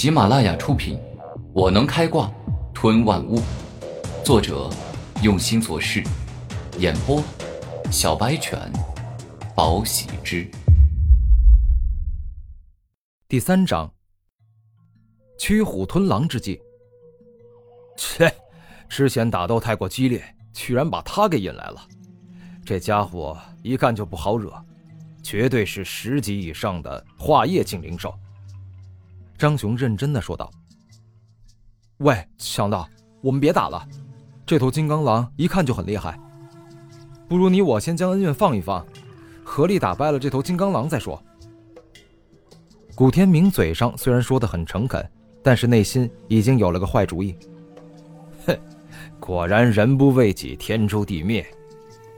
喜马拉雅出品，《我能开挂吞万物》，作者用心做事，演播小白犬，宝喜之。第三章，驱虎吞狼之计。切，之前打斗太过激烈，居然把他给引来了。这家伙一看就不好惹，绝对是十级以上的化液境灵兽。张雄认真的说道：“喂，强盗，我们别打了。这头金刚狼一看就很厉害，不如你我先将恩怨放一放，合力打败了这头金刚狼再说。”古天明嘴上虽然说的很诚恳，但是内心已经有了个坏主意。哼，果然人不为己，天诛地灭。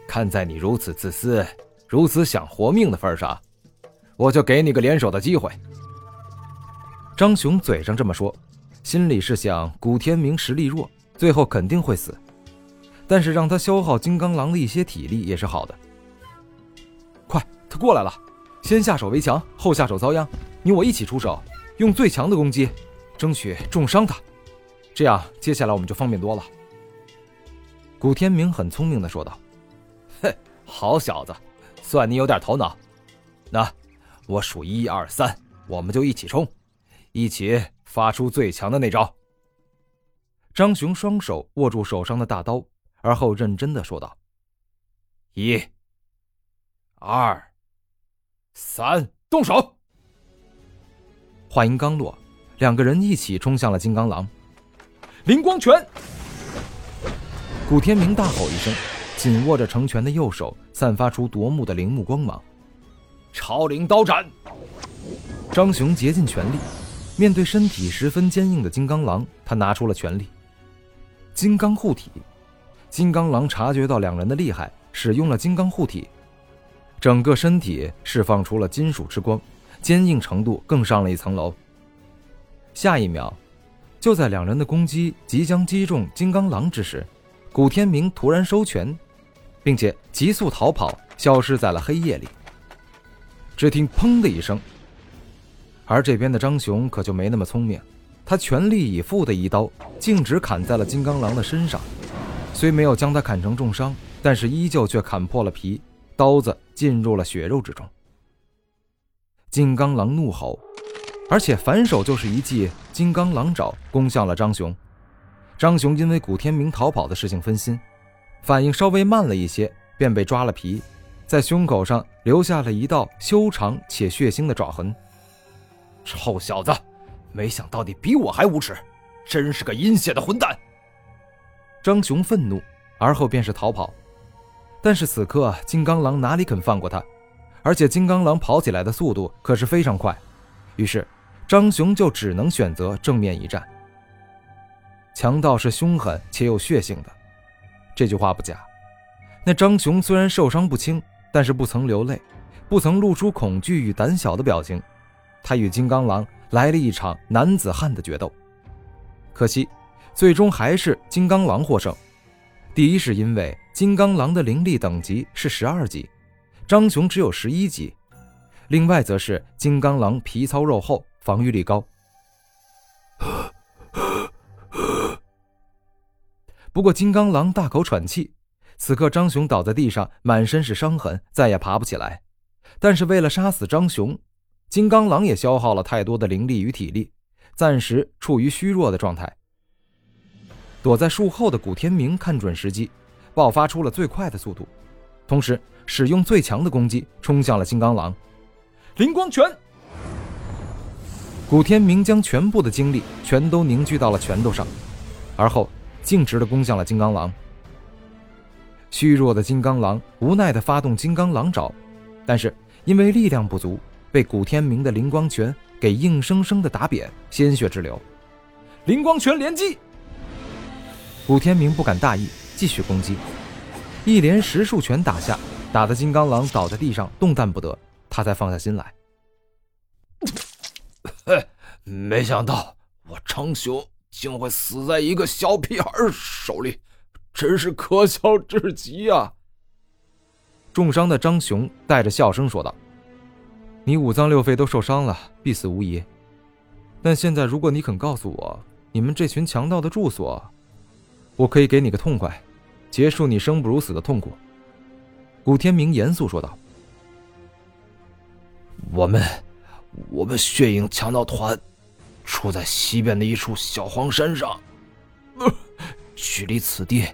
看在你如此自私、如此想活命的份上，我就给你个联手的机会。张雄嘴上这么说，心里是想古天明实力弱，最后肯定会死。但是让他消耗金刚狼的一些体力也是好的。快，他过来了，先下手为强，后下手遭殃。你我一起出手，用最强的攻击，争取重伤他。这样，接下来我们就方便多了。古天明很聪明的说道。哼，好小子，算你有点头脑。那我数一二三，我们就一起冲，一起发出最强的那招。张雄双手握住手上的大刀，而后认真的说道：“一、二、三，动手！”话音刚落，两个人一起冲向了金刚狼。灵光拳！古天明大吼一声。紧握着成拳的右手散发出夺目的灵目光芒，超灵刀斩。张雄竭尽全力，面对身体十分坚硬的金刚狼，他拿出了全力。金刚护体，金刚狼察觉到两人的厉害，使用了金刚护体，整个身体释放出了金属之光，坚硬程度更上了一层楼。下一秒，就在两人的攻击即将击中金刚狼之时，古天明突然收拳。并且急速逃跑，消失在了黑夜里。只听“砰”的一声，而这边的张雄可就没那么聪明，他全力以赴的一刀，径直砍在了金刚狼的身上。虽没有将他砍成重伤，但是依旧却砍破了皮，刀子进入了血肉之中。金刚狼怒吼，而且反手就是一记金刚狼爪，攻向了张雄。张雄因为古天明逃跑的事情分心。反应稍微慢了一些，便被抓了皮，在胸口上留下了一道修长且血腥的爪痕。臭小子，没想到你比我还无耻，真是个阴险的混蛋！张雄愤怒，而后便是逃跑。但是此刻金刚狼哪里肯放过他？而且金刚狼跑起来的速度可是非常快，于是张雄就只能选择正面一战。强盗是凶狠且有血性的。这句话不假。那张雄虽然受伤不轻，但是不曾流泪，不曾露出恐惧与胆小的表情。他与金刚狼来了一场男子汉的决斗。可惜，最终还是金刚狼获胜。第一是因为金刚狼的灵力等级是十二级，张雄只有十一级；另外则是金刚狼皮糙肉厚，防御力高。不过，金刚狼大口喘气。此刻，张雄倒在地上，满身是伤痕，再也爬不起来。但是，为了杀死张雄，金刚狼也消耗了太多的灵力与体力，暂时处于虚弱的状态。躲在树后的古天明看准时机，爆发出了最快的速度，同时使用最强的攻击冲向了金刚狼。灵光拳！古天明将全部的精力全都凝聚到了拳头上，而后。径直的攻向了金刚狼。虚弱的金刚狼无奈的发动金刚狼爪，但是因为力量不足，被古天明的灵光拳给硬生生的打扁，鲜血直流。灵光拳连击，古天明不敢大意，继续攻击，一连十数拳打下，打得金刚狼倒在地上动弹不得，他才放下心来。嘿，没想到我张雄。竟会死在一个小屁孩手里，真是可笑至极啊！重伤的张雄带着笑声说道：“你五脏六肺都受伤了，必死无疑。”但现在如果你肯告诉我你们这群强盗的住所，我可以给你个痛快，结束你生不如死的痛苦。”古天明严肃说道：“我们，我们血影强盗团，处在西边的一处小荒山上，距离此地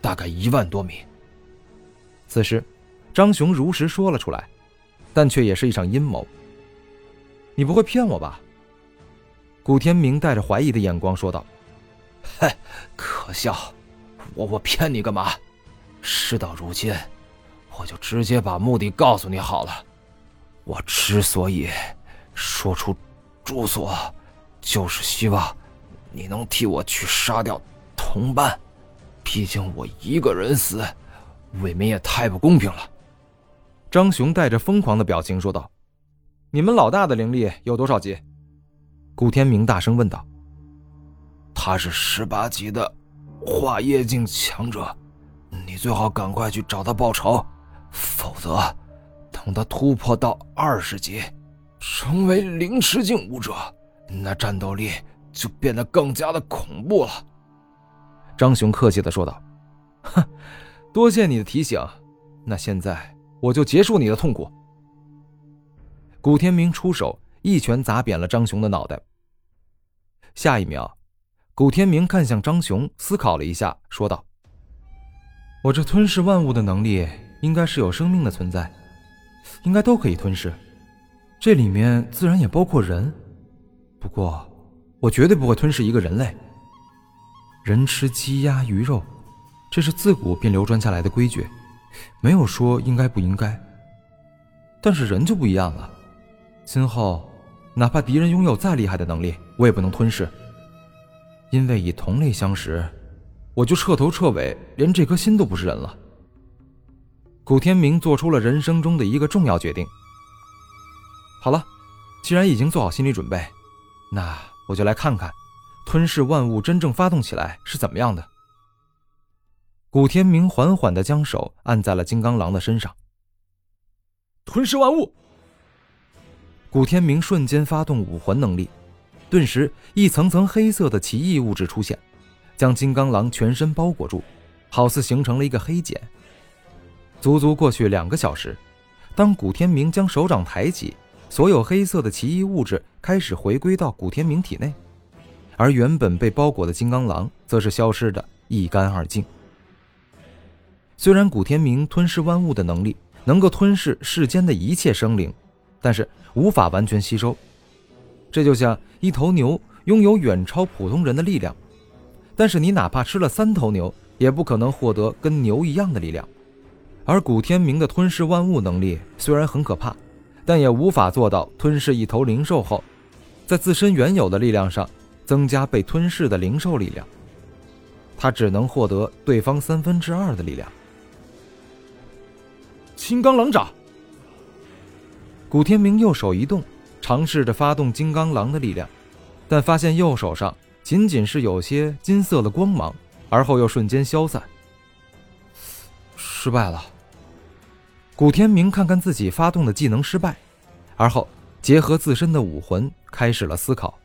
大概一万多米。”此时，张雄如实说了出来，但却也是一场阴谋。你不会骗我吧？古天明带着怀疑的眼光说道：“嘿，可笑！我我骗你干嘛？事到如今，我就直接把目的告诉你好了。我之所以说出住所，就是希望你能替我去杀掉同伴。毕竟我一个人死。”未免也太不公平了，张雄带着疯狂的表情说道：“你们老大的灵力有多少级？”古天明大声问道：“他是十八级的化液境强者，你最好赶快去找他报仇，否则等他突破到二十级，成为灵池境武者，那战斗力就变得更加的恐怖了。”张雄客气的说道：“哼。”多谢你的提醒，那现在我就结束你的痛苦。古天明出手，一拳砸扁了张雄的脑袋。下一秒，古天明看向张雄，思考了一下，说道：“我这吞噬万物的能力，应该是有生命的存在，应该都可以吞噬。这里面自然也包括人，不过我绝对不会吞噬一个人类。人吃鸡鸭鱼肉。”这是自古便流传下来的规矩，没有说应该不应该。但是人就不一样了，今后哪怕敌人拥有再厉害的能力，我也不能吞噬，因为以同类相食，我就彻头彻尾连这颗心都不是人了。古天明做出了人生中的一个重要决定。好了，既然已经做好心理准备，那我就来看看，吞噬万物真正发动起来是怎么样的。古天明缓缓的将手按在了金刚狼的身上，吞噬万物。古天明瞬间发动武魂能力，顿时一层层黑色的奇异物质出现，将金刚狼全身包裹住，好似形成了一个黑茧。足足过去两个小时，当古天明将手掌抬起，所有黑色的奇异物质开始回归到古天明体内，而原本被包裹的金刚狼则是消失的一干二净。虽然古天明吞噬万物的能力能够吞噬世间的一切生灵，但是无法完全吸收。这就像一头牛拥有远超普通人的力量，但是你哪怕吃了三头牛，也不可能获得跟牛一样的力量。而古天明的吞噬万物能力虽然很可怕，但也无法做到吞噬一头灵兽后，在自身原有的力量上增加被吞噬的灵兽力量。他只能获得对方三分之二的力量。金刚狼爪。古天明右手一动，尝试着发动金刚狼的力量，但发现右手上仅仅是有些金色的光芒，而后又瞬间消散。失败了。古天明看看自己发动的技能失败，而后结合自身的武魂，开始了思考。